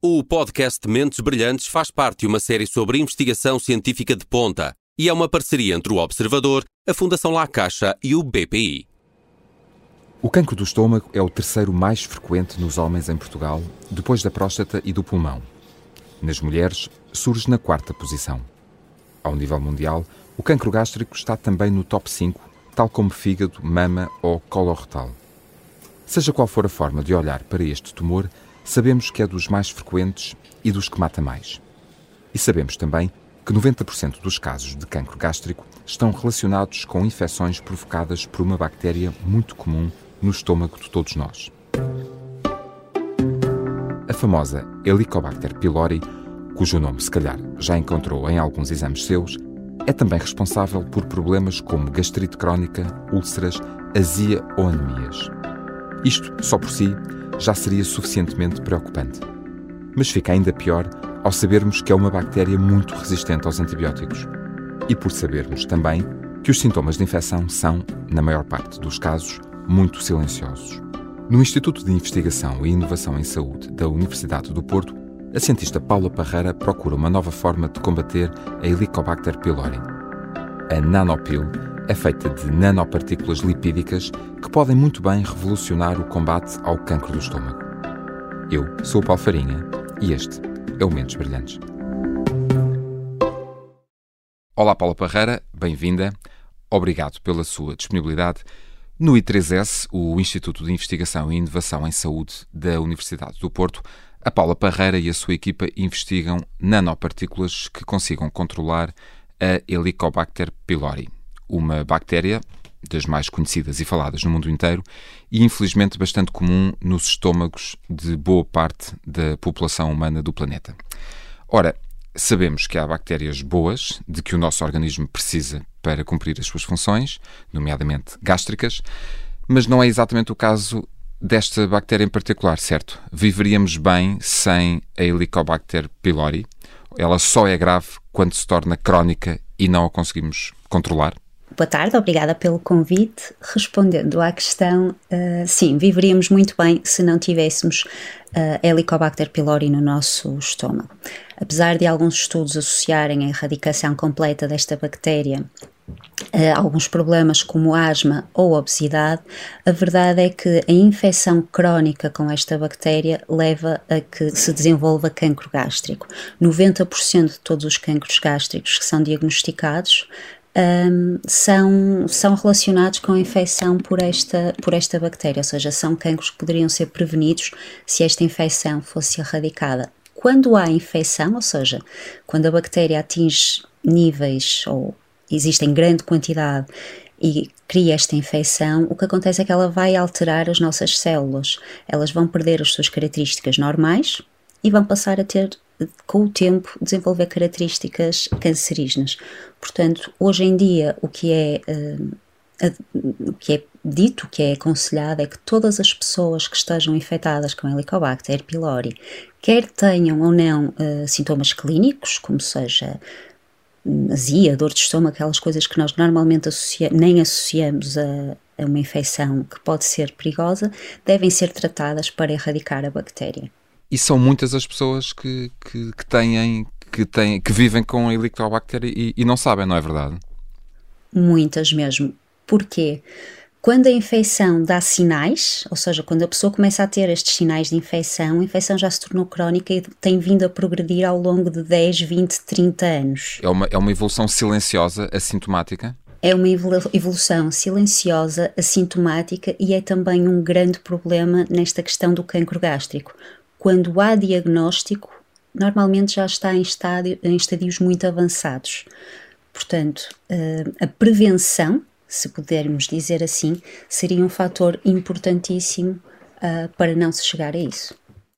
O podcast Mentes Brilhantes faz parte de uma série sobre investigação científica de ponta e é uma parceria entre o Observador, a Fundação La Caixa e o BPI. O cancro do estômago é o terceiro mais frequente nos homens em Portugal, depois da próstata e do pulmão. Nas mulheres, surge na quarta posição. Ao nível mundial, o cancro gástrico está também no top 5, tal como fígado, mama ou coloretal. Seja qual for a forma de olhar para este tumor, sabemos que é dos mais frequentes e dos que mata mais. E sabemos também que 90% dos casos de cancro gástrico estão relacionados com infecções provocadas por uma bactéria muito comum no estômago de todos nós. A famosa Helicobacter pylori, cujo nome se calhar já encontrou em alguns exames seus, é também responsável por problemas como gastrite crónica, úlceras, azia ou anemias. Isto, só por si, já seria suficientemente preocupante. Mas fica ainda pior ao sabermos que é uma bactéria muito resistente aos antibióticos. E por sabermos também que os sintomas de infecção são, na maior parte dos casos, muito silenciosos. No Instituto de Investigação e Inovação em Saúde da Universidade do Porto, a cientista Paula Parreira procura uma nova forma de combater a Helicobacter pylori. A Nanopil é feita de nanopartículas lipídicas que podem muito bem revolucionar o combate ao cancro do estômago. Eu sou o Paulo Farinha e este é o Mentes Brilhantes. Olá, Paula Parreira, bem-vinda. Obrigado pela sua disponibilidade. No I3S, o Instituto de Investigação e Inovação em Saúde da Universidade do Porto, a Paula Parreira e a sua equipa investigam nanopartículas que consigam controlar a Helicobacter pylori uma bactéria das mais conhecidas e faladas no mundo inteiro e infelizmente bastante comum nos estômagos de boa parte da população humana do planeta. Ora, sabemos que há bactérias boas de que o nosso organismo precisa para cumprir as suas funções, nomeadamente gástricas, mas não é exatamente o caso desta bactéria em particular, certo? Viveríamos bem sem a Helicobacter pylori? Ela só é grave quando se torna crónica e não a conseguimos controlar? Boa tarde, obrigada pelo convite. Respondendo à questão, uh, sim, viveríamos muito bem se não tivéssemos uh, Helicobacter pylori no nosso estômago. Apesar de alguns estudos associarem a erradicação completa desta bactéria Uh, alguns problemas como asma ou obesidade, a verdade é que a infecção crónica com esta bactéria leva a que se desenvolva cancro gástrico. 90% de todos os cancros gástricos que são diagnosticados um, são, são relacionados com a infecção por esta, por esta bactéria, ou seja, são cancros que poderiam ser prevenidos se esta infecção fosse erradicada. Quando há infecção, ou seja, quando a bactéria atinge níveis ou existe em grande quantidade e cria esta infecção, o que acontece é que ela vai alterar as nossas células. Elas vão perder as suas características normais e vão passar a ter com o tempo, desenvolver características cancerígenas. Portanto, hoje em dia, o que é, uh, o que é dito, o que é aconselhado, é que todas as pessoas que estejam infectadas com Helicobacter pylori, quer tenham ou não uh, sintomas clínicos, como seja hum, azia, dor de estômago, aquelas coisas que nós normalmente associa nem associamos a, a uma infecção que pode ser perigosa, devem ser tratadas para erradicar a bactéria. E são muitas as pessoas que, que, que têm, que, têm, que vivem com a Helicobacter e, e não sabem, não é verdade? Muitas mesmo. Porquê? Quando a infecção dá sinais, ou seja, quando a pessoa começa a ter estes sinais de infecção, a infecção já se tornou crónica e tem vindo a progredir ao longo de 10, 20, 30 anos. É uma, é uma evolução silenciosa, assintomática? É uma evolução silenciosa, assintomática e é também um grande problema nesta questão do cancro gástrico, quando há diagnóstico, normalmente já está em, estádio, em estadios muito avançados. Portanto, eh, a prevenção, se pudermos dizer assim, seria um fator importantíssimo uh, para não se chegar a isso.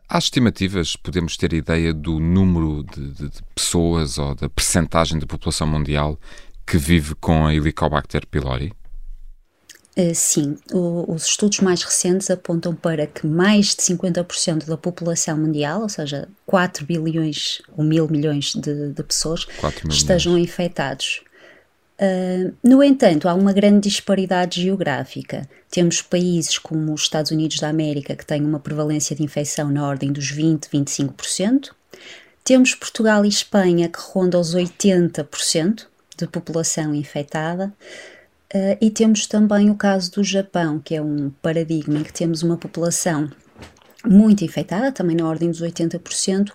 Há estimativas, podemos ter ideia do número de, de, de pessoas ou da percentagem da população mundial que vive com a Helicobacter pylori? Uh, sim, os estudos mais recentes apontam para que mais de 50% da população mundial, ou seja, 4 bilhões ou mil milhões de, de pessoas, estejam milhões. infectados. Uh, no entanto, há uma grande disparidade geográfica. Temos países como os Estados Unidos da América que têm uma prevalência de infecção na ordem dos 20, 25%. Temos Portugal e Espanha que rondam os 80% de população infectada. Uh, e temos também o caso do Japão, que é um paradigma em que temos uma população muito infectada, também na ordem dos 80%,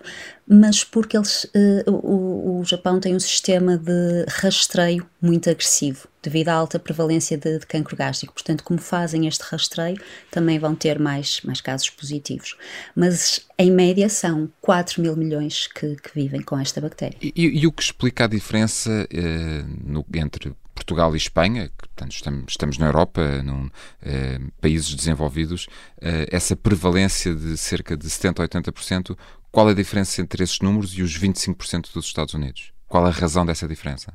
mas porque eles, uh, o, o, Japão tem um sistema de rastreio muito agressivo, devido à alta prevalência de, de cancro gástrico. Portanto, como fazem este rastreio, também vão ter mais, mais casos positivos. Mas, em média, são 4 mil milhões que, que vivem com esta bactéria. E, e, o que explica a diferença uh, no, entre Portugal e Espanha, que, portanto, estamos, estamos na Europa, num, eh, países desenvolvidos, eh, essa prevalência de cerca de 70% a 80%, qual é a diferença entre esses números e os 25% dos Estados Unidos? Qual a razão dessa diferença?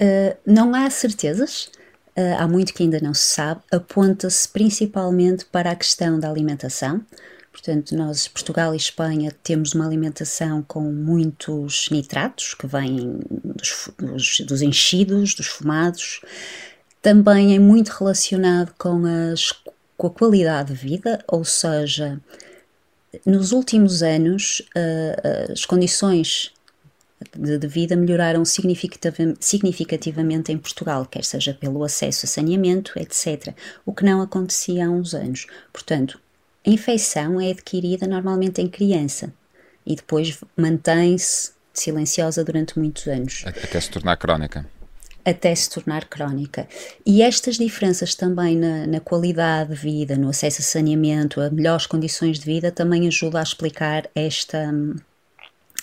Uh, não há certezas, uh, há muito que ainda não se sabe, aponta-se principalmente para a questão da alimentação. Portanto, nós, Portugal e Espanha, temos uma alimentação com muitos nitratos que vêm dos, dos, dos enchidos, dos fumados. Também é muito relacionado com, as, com a qualidade de vida, ou seja, nos últimos anos uh, as condições de, de, vida melhoraram significativamente em Portugal, quer seja pelo acesso a saneamento, etc., o que não acontecia há uns anos. Portanto, a infecção é adquirida normalmente em criança e depois mantém-se silenciosa durante muitos anos. Até se tornar crónica. Até se tornar crónica. E estas diferenças também na, na, qualidade de vida, no acesso a saneamento, a melhores condições de vida, também ajuda a explicar esta,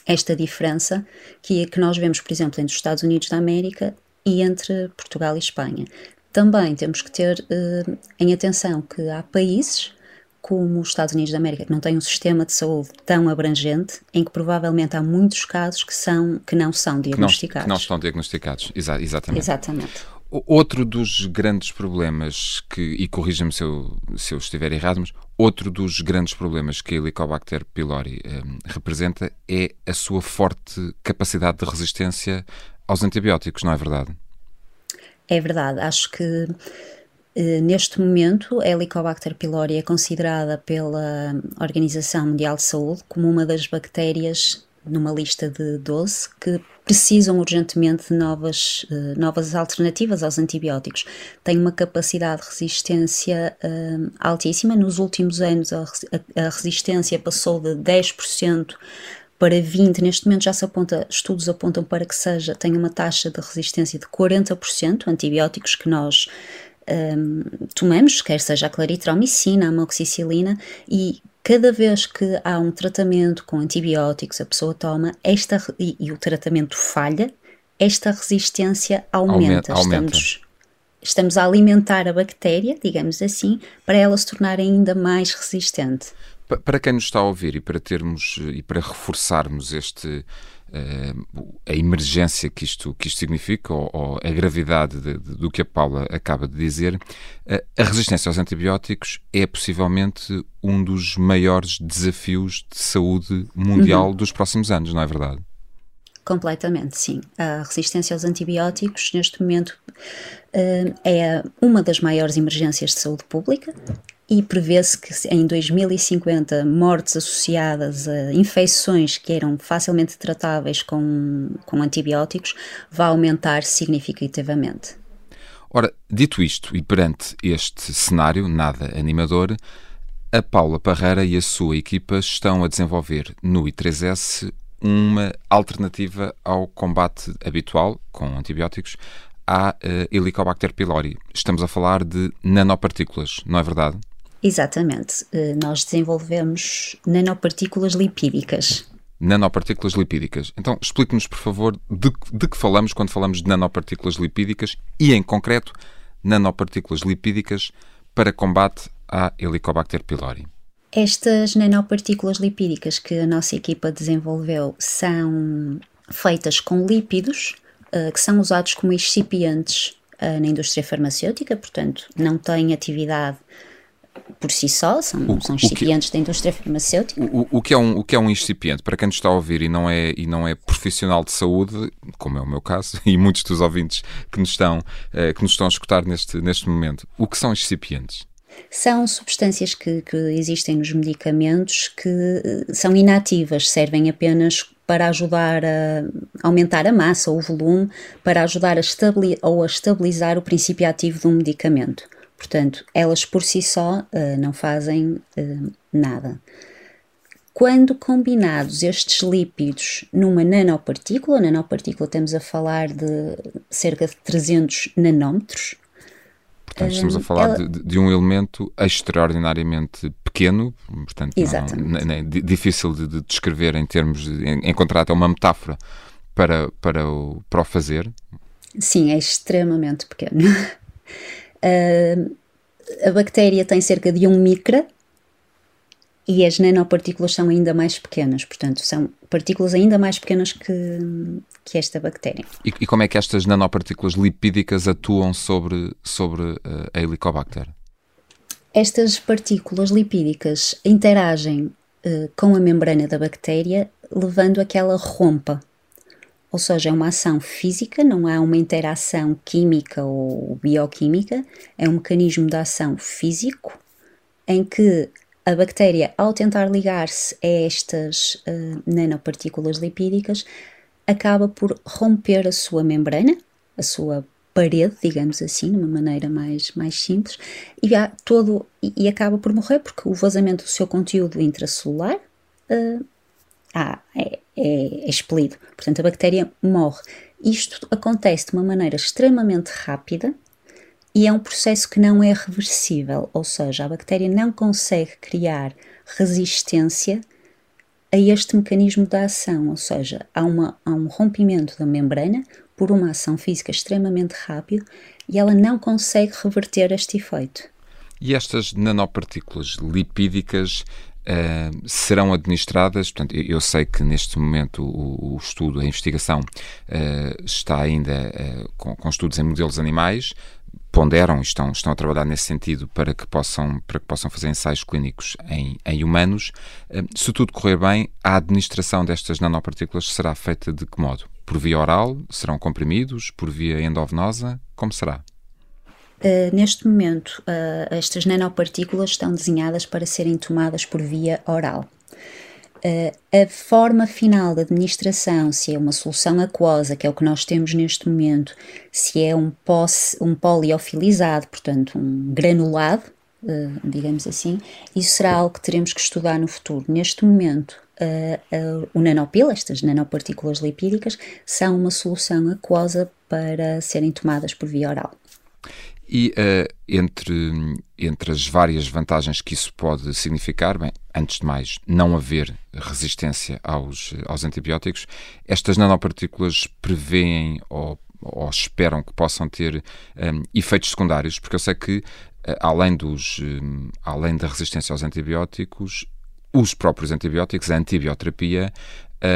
esta diferença que, que nós vemos, por exemplo, entre os Estados Unidos da América e entre Portugal e Espanha. Também temos que ter uh, em atenção que há países como os Estados Unidos da América, que não têm um sistema de saúde tão abrangente, em que provavelmente há muitos casos que, são, que não são diagnosticados. Que não, que não estão diagnosticados, Exa exatamente. Exatamente. Outro dos grandes problemas que, e corrija-me se eu, se eu estiver errado, mas outro dos grandes problemas que a Helicobacter pylori um, representa é a sua forte capacidade de resistência aos antibióticos, não é verdade? É verdade. Acho que neste momento, a Helicobacter pylori é considerada pela Organização Mundial de Saúde como uma das bactérias numa lista de 12 que precisam urgentemente de novas, uh, novas alternativas aos antibióticos. Tem uma capacidade de resistência uh, altíssima. Nos últimos anos, a, a, resistência passou de 10% para 20%. Neste momento já se aponta, estudos apontam para que seja, tenha uma taxa de resistência de 40%, antibióticos que nós um, tomamos, quer seja a claritromicina, a amoxicilina, e cada vez que há um tratamento com antibióticos, a pessoa toma, esta, e, e o tratamento falha, esta resistência aumenta. aumenta. Estamos, estamos a alimentar a bactéria, digamos assim, para ela se tornar ainda mais resistente. Para quem nos está a ouvir e para termos e para reforçarmos este a emergência que isto, que isto significa ou, ou a gravidade de, de, do que a Paula acaba de dizer, a resistência aos antibióticos é possivelmente um dos maiores desafios de saúde mundial uhum. dos próximos anos, não é verdade? Completamente, sim. A resistência aos antibióticos, neste momento, é uma das maiores emergências de saúde pública e prevê-se que em 2050 mortes associadas a infecções que eram facilmente tratáveis com, com antibióticos vá aumentar significativamente. Ora, dito isto e perante este cenário nada animador, a Paula Parreira e a sua equipa estão a desenvolver no I3S uma alternativa ao combate habitual com antibióticos à uh, Helicobacter pylori. Estamos a falar de nanopartículas, não é verdade? Exatamente. Eh, nós desenvolvemos nanopartículas lipídicas. Nanopartículas lipídicas. Então, explique-nos, por favor, de, de, que falamos quando falamos de nanopartículas lipídicas e, em concreto, nanopartículas lipídicas para combate à Helicobacter pylori. Estas nanopartículas lipídicas que a nossa equipa desenvolveu são feitas com lípidos uh, que são usados como excipientes uh, na indústria farmacêutica, portanto, não têm atividade por si só, são, o, são excipientes que, da indústria farmacêutica. O, o, que é um, o que é um excipiente, para quem nos está a ouvir e não, é, e não é profissional de saúde, como é o meu caso, e muitos dos ouvintes que nos estão, eh, que nos estão a escutar neste, neste momento, o que são excipientes? São substâncias que, que existem nos medicamentos que eh, são inativas, servem apenas para ajudar a aumentar a massa ou o volume, para ajudar a estabilizar ou a estabilizar o princípio ativo de um medicamento. Portanto, elas por si só uh, não fazem uh, nada. Quando combinados estes lípidos numa nanopartícula, nanopartícula estamos a falar de cerca de 300 nanómetros. Portanto, estamos a falar ela... de, de, um elemento extraordinariamente pequeno, portanto, não, não, é difícil de, de, descrever em termos de encontrar até uma metáfora para, para, o, para o fazer. Sim, é extremamente pequeno. Uh, a bactéria tem cerca de 1 micra e as nanopartículas são ainda mais pequenas, portanto, são partículas ainda mais pequenas que, que esta bactéria. E, e como é que estas nanopartículas lipídicas atuam sobre, sobre uh, a Helicobacter? Estas partículas lipídicas interagem uh, com a membrana da bactéria, levando a que ela rompa ou seja, é uma ação física, não há uma interação química ou bioquímica, é um mecanismo de ação físico em que a bactéria, ao tentar ligar-se a estas uh, nanopartículas lipídicas, acaba por romper a sua membrana, a sua parede, digamos assim, de uma maneira mais, mais simples, e, há todo, e, e acaba por morrer porque o vazamento do seu conteúdo intracelular uh, ah, é, é, é expelido. Portanto, a bactéria morre. Isto acontece de uma maneira extremamente rápida e é um processo que não é reversível, ou seja, a bactéria não consegue criar resistência a este mecanismo da ação, ou seja, há, uma, há um rompimento da membrana por uma ação física extremamente rápida e ela não consegue reverter este efeito. E estas nanopartículas lipídicas uh, serão administradas. Portanto, eu sei que neste momento o, o estudo, a investigação, uh, está ainda uh, com, com, estudos em modelos animais. Ponderam estão, estão a trabalhar nesse sentido para que possam, para que possam fazer ensaios clínicos em, em humanos. se tudo correr bem, a administração destas nanopartículas será feita de que modo? Por via oral? Serão comprimidos? Por via endovenosa? Como será? Uh, neste momento, uh, estas nanopartículas estão desenhadas para serem tomadas por via oral. Uh, a forma final de administração, se é uma solução aquosa, que é o que nós temos neste momento, se é um, pós, um poliofilizado, portanto um granulado, digamos assim, isso será algo que teremos que estudar no futuro. Neste momento, o nanopil, estas nanopartículas lipídicas, são uma solução aquosa para serem tomadas por via oral. E uh, entre, entre as várias vantagens que isso pode significar, bem, antes de mais, não haver resistência aos, aos antibióticos, estas nanopartículas prevêem ou, ou esperam que possam ter um, eh, efeitos secundários, porque eu sei que, uh, além, dos, um, além da resistência aos antibióticos, os próprios antibióticos, a antibioterapia,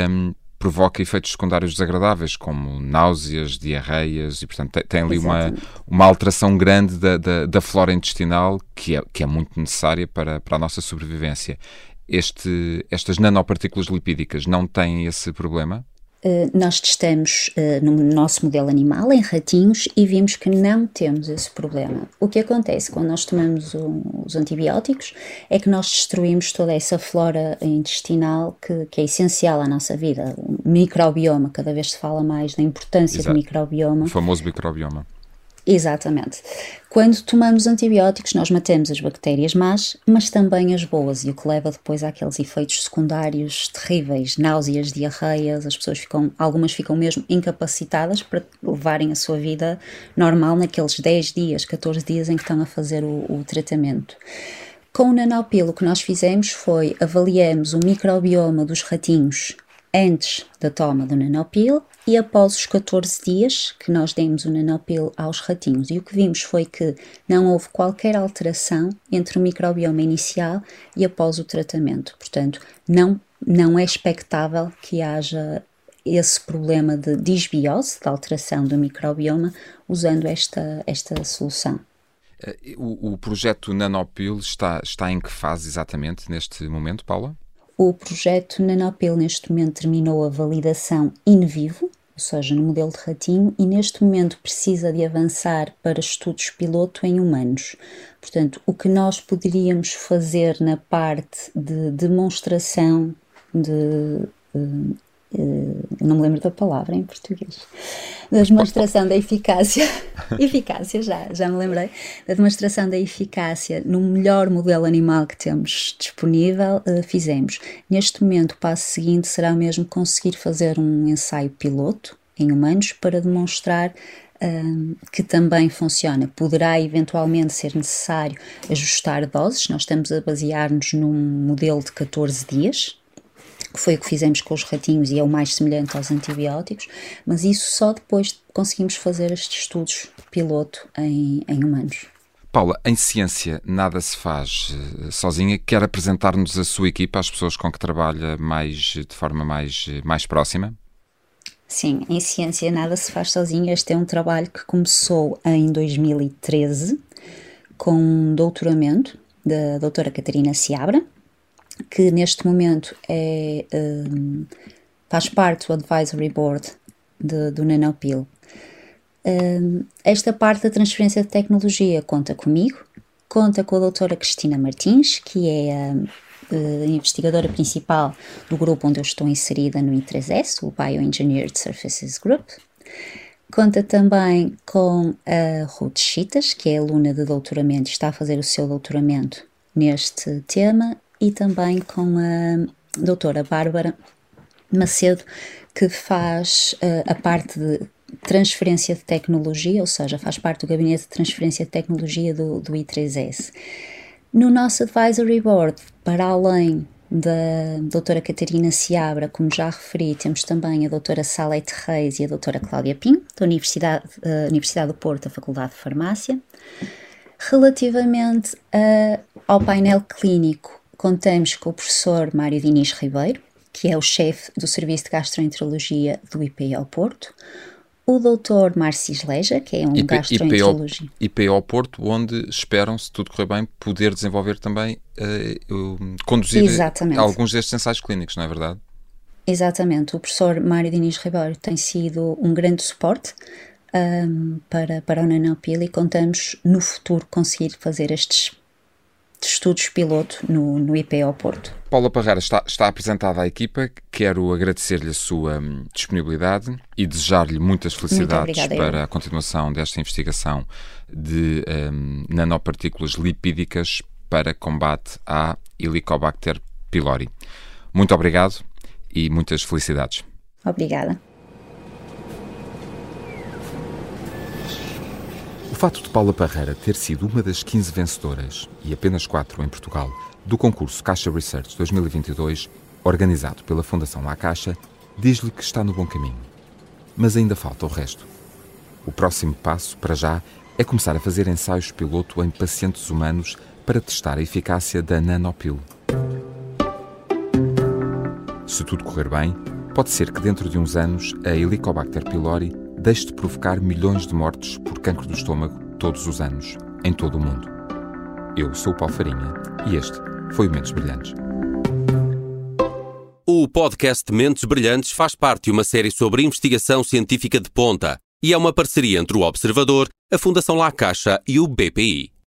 um, provoca efeitos secundários desagradáveis, como náuseas, diarreias, e portanto tem, tem ali uma, uma alteração grande da, da, da, flora intestinal que é, que é muito necessária para, para a nossa sobrevivência. Este, estas nanopartículas lipídicas não têm esse problema? Eh, nós testamos uh, no nosso modelo animal, em ratinhos, e vimos que não temos esse problema. O que acontece quando nós tomamos os antibióticos é que nós destruímos toda essa flora intestinal que, que, é essencial à nossa vida. O microbioma, cada vez se fala mais da importância Exato. do microbioma. O famoso microbioma. Exatamente. Quando tomamos antibióticos, nós matamos as bactérias más, mas também as boas, e o que leva depois àqueles efeitos secundários terríveis, náuseas, diarreias, as pessoas ficam, algumas ficam mesmo incapacitadas para levarem a sua vida normal naqueles 10 dias, 14 dias em que estão a fazer o, o tratamento. Com o nanopil, o que nós fizemos foi avaliamos o microbioma dos ratinhos antes da toma do nanopil e após os 14 dias que nós demos o nanopil aos ratinhos. E o que vimos foi que não houve qualquer alteração entre o microbioma inicial e após o tratamento. Portanto, não, não é expectável que haja esse problema de disbiose, de alteração do microbioma, usando esta, esta solução. Eh, o, o projeto Nanopil está, está em que fase exatamente neste momento, Paula? O projeto Nanopil neste momento terminou a validação in vivo, ou seja, no modelo de ratinho, e neste momento precisa de avançar para estudos piloto em humanos. Portanto, o que nós poderíamos fazer na parte de demonstração de uh, não me lembro da palavra em português, da demonstração da eficácia, eficácia já, já me lembrei, da demonstração da eficácia no melhor modelo animal que temos disponível, uh, fizemos. Neste momento, o passo seguinte será mesmo conseguir fazer um ensaio piloto em humanos para demonstrar um, que também funciona. Poderá eventualmente ser necessário ajustar doses, nós estamos a basear-nos num modelo de 14 dias, que foi o que fizemos com os ratinhos e é o mais semelhante aos antibióticos, mas isso só depois conseguimos fazer estes estudos piloto em, em humanos. Paula, em ciência nada se faz uh, sozinha. Quer apresentar-nos a sua equipa, as pessoas com que trabalha mais de forma mais, mais próxima? Sim, em ciência nada se faz sozinho. Este é um trabalho que começou em 2013 com um doutoramento da doutora Catarina Seabra, que neste momento é, um, faz parte do Advisory Board de, do Nanopil. Um, esta parte da transferência de tecnologia conta comigo, conta com a doutora Cristina Martins, que é a, a investigadora principal do grupo onde eu estou inserida no I3S, o Bioengineered Surfaces Group. Conta também com a Ruth Chitas, que é aluna de doutoramento e está a fazer o seu doutoramento neste tema, e também com a doutora Bárbara Macedo, que faz uh, a parte de transferência de tecnologia, ou seja, faz parte do gabinete de transferência de tecnologia do, do I3S. No nosso advisory board, para além da doutora Catarina Seabra, como já referi, temos também a doutora Salete Reis e a doutora Cláudia Pim, da Universidade, uh, Universidade do Porto, da Faculdade de Farmácia. Relativamente uh, ao painel clínico, contamos com o professor Mário Diniz Ribeiro, que é o chefe do Serviço de Gastroenterologia do IPO Porto, o doutor Márcio Leja, que é um IP, gastroenterologista. IPO, IPO Porto, onde esperam, se tudo correr bem, poder desenvolver também, uh, conduzir Exatamente. alguns destes ensaios clínicos, não é verdade? Exatamente. O professor Mário Diniz Ribeiro tem sido um grande suporte um, ehm, para, para o Nanopil e contamos no futuro conseguir fazer estes de estudos piloto no, no Porto. Paula Parreira está, está apresentada à equipa. Quero agradecer-lhe a sua hum, disponibilidade e desejar-lhe muitas felicidades para a continuação desta investigação de um, nanopartículas lipídicas para combate à Helicobacter pylori. Muito obrigado e muitas felicidades. Obrigada. Fato de Paula Parreira ter sido uma das 15 vencedoras, e apenas 4 em Portugal, do concurso Caixa Research 2022, organizado pela Fundação La Caixa, diz-lhe que está no bom caminho. Mas ainda falta o resto. O próximo passo, para já, é começar a fazer ensaios piloto em pacientes humanos para testar a eficácia da nanopil. Se tudo correr bem, pode ser que dentro de uns anos a Helicobacter pylori deixe de provocar milhões de mortes por cancro do estômago todos os anos, em todo o mundo. Eu sou o Paulo Farinha e este foi o Mentes Brilhantes. O podcast Mentes Brilhantes faz parte de uma série sobre investigação científica de ponta e é uma parceria entre o Observador, a Fundação La Caixa e o BPI.